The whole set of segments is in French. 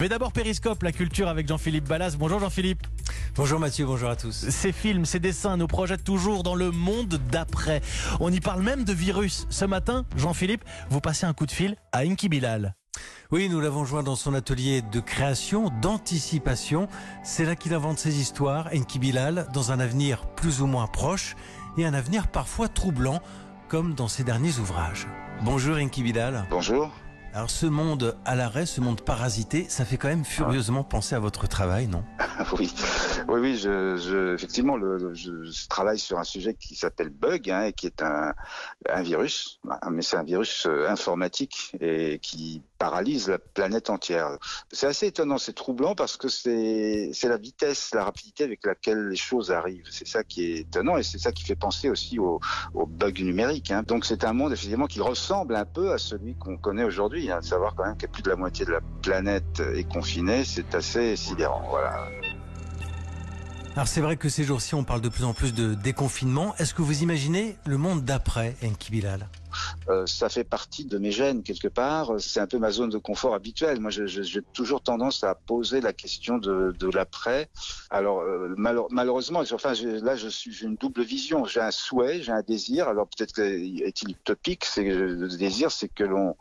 Mais d'abord Périscope, la culture avec Jean-Philippe Ballas. Bonjour Jean-Philippe. Bonjour Mathieu, bonjour à tous. Ces films, ces dessins nous projettent toujours dans le monde d'après. On y parle même de virus. Ce matin, Jean-Philippe, vous passez un coup de fil à Inki Bilal. Oui, nous l'avons joint dans son atelier de création, d'anticipation. C'est là qu'il invente ses histoires, Enki Bilal, dans un avenir plus ou moins proche et un avenir parfois troublant, comme dans ses derniers ouvrages. Bonjour Enki Bilal. Bonjour. Alors ce monde à l'arrêt, ce monde parasité, ça fait quand même furieusement penser à votre travail, non? Oui, oui, oui. Je, je effectivement, je, travaille sur un sujet qui s'appelle bug, hein, et qui est un, un virus, mais c'est un virus euh, informatique et qui paralyse la planète entière. C'est assez étonnant, c'est troublant parce que c'est la vitesse, la rapidité avec laquelle les choses arrivent. C'est ça qui est étonnant et c'est ça qui fait penser aussi au, au bug numérique. Hein. Donc c'est un monde effectivement qui ressemble un peu à celui qu'on connaît aujourd'hui. Hein. Savoir quand même que plus de la moitié de la planète est confinée, c'est assez sidérant. Voilà. Alors c'est vrai que ces jours-ci, on parle de plus en plus de déconfinement. Est-ce que vous imaginez le monde d'après, Enki Bilal? Euh, ça fait partie de mes gènes quelque part. C'est un peu ma zone de confort habituelle. Moi, j'ai toujours tendance à poser la question de, l'après. Alors euh, malheure, malheureusement, là, je suis j'ai une double vision. J'ai un souhait, j'ai un désir. Alors peut-être est-il utopique. C'est le désir, c'est que l'on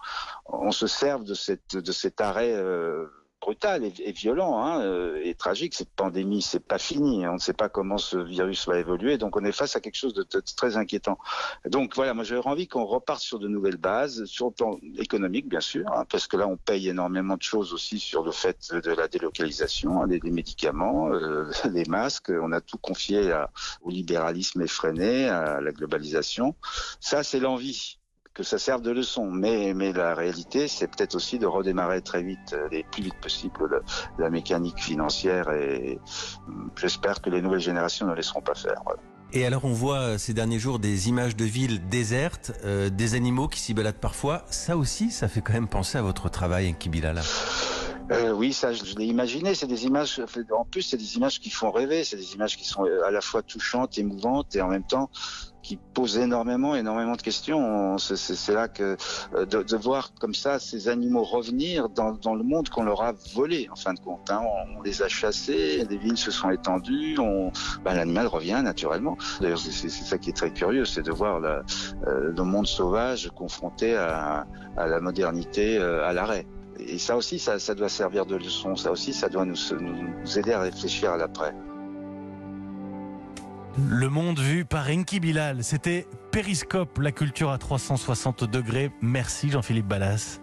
on se serve de cet arrêt. Euh, brutal et, et violent hein, euh, et tragique. Cette pandémie, c'est pas fini. On ne sait pas comment ce virus va évoluer, donc on est face à quelque chose de, très inquiétant. Donc voilà, moi j'aurais envie qu'on reparte sur de nouvelles bases, sur le plan économique bien sûr, hein, parce que là on paye énormément de choses aussi sur le fait de la délocalisation, hein, des, des, médicaments, euh, des masques. On a tout confié à, au libéralisme effréné, à la globalisation. Ça, c'est l'envie que ça serve de leçon. Mais, mais la réalité, c'est peut-être aussi de redémarrer très vite, les plus vite possible, la, mécanique financière et j'espère que les nouvelles générations ne laisseront pas faire. Et alors on voit ces derniers jours des images de villes désertes, euh, des animaux qui s'y baladent parfois. Ça aussi, ça fait quand même penser à votre travail, Kibilala. Euh, oui, ça, je, l'ai imaginé. C'est des images. En plus, c'est des images qui font rêver. C'est des images qui sont à la fois touchantes, émouvantes et en même temps qui posent énormément, énormément de questions. C'est là que de, de, voir comme ça ces animaux revenir dans, dans le monde qu'on leur a volé, en fin de compte. Hein. On, on, les a chassés, les villes se sont étendues, ben, l'animal revient naturellement. D'ailleurs, c'est ça qui est très curieux, c'est de voir la, euh, le monde sauvage confronté à, à la modernité, euh, à l'arrêt. Et ça aussi, ça, doit servir de leçon. Ça aussi, ça doit nous, nous aider à réfléchir à l'après. Le monde vu par Enki Bilal. C'était Périscope, la culture à 360 degrés. Merci Jean-Philippe Ballas.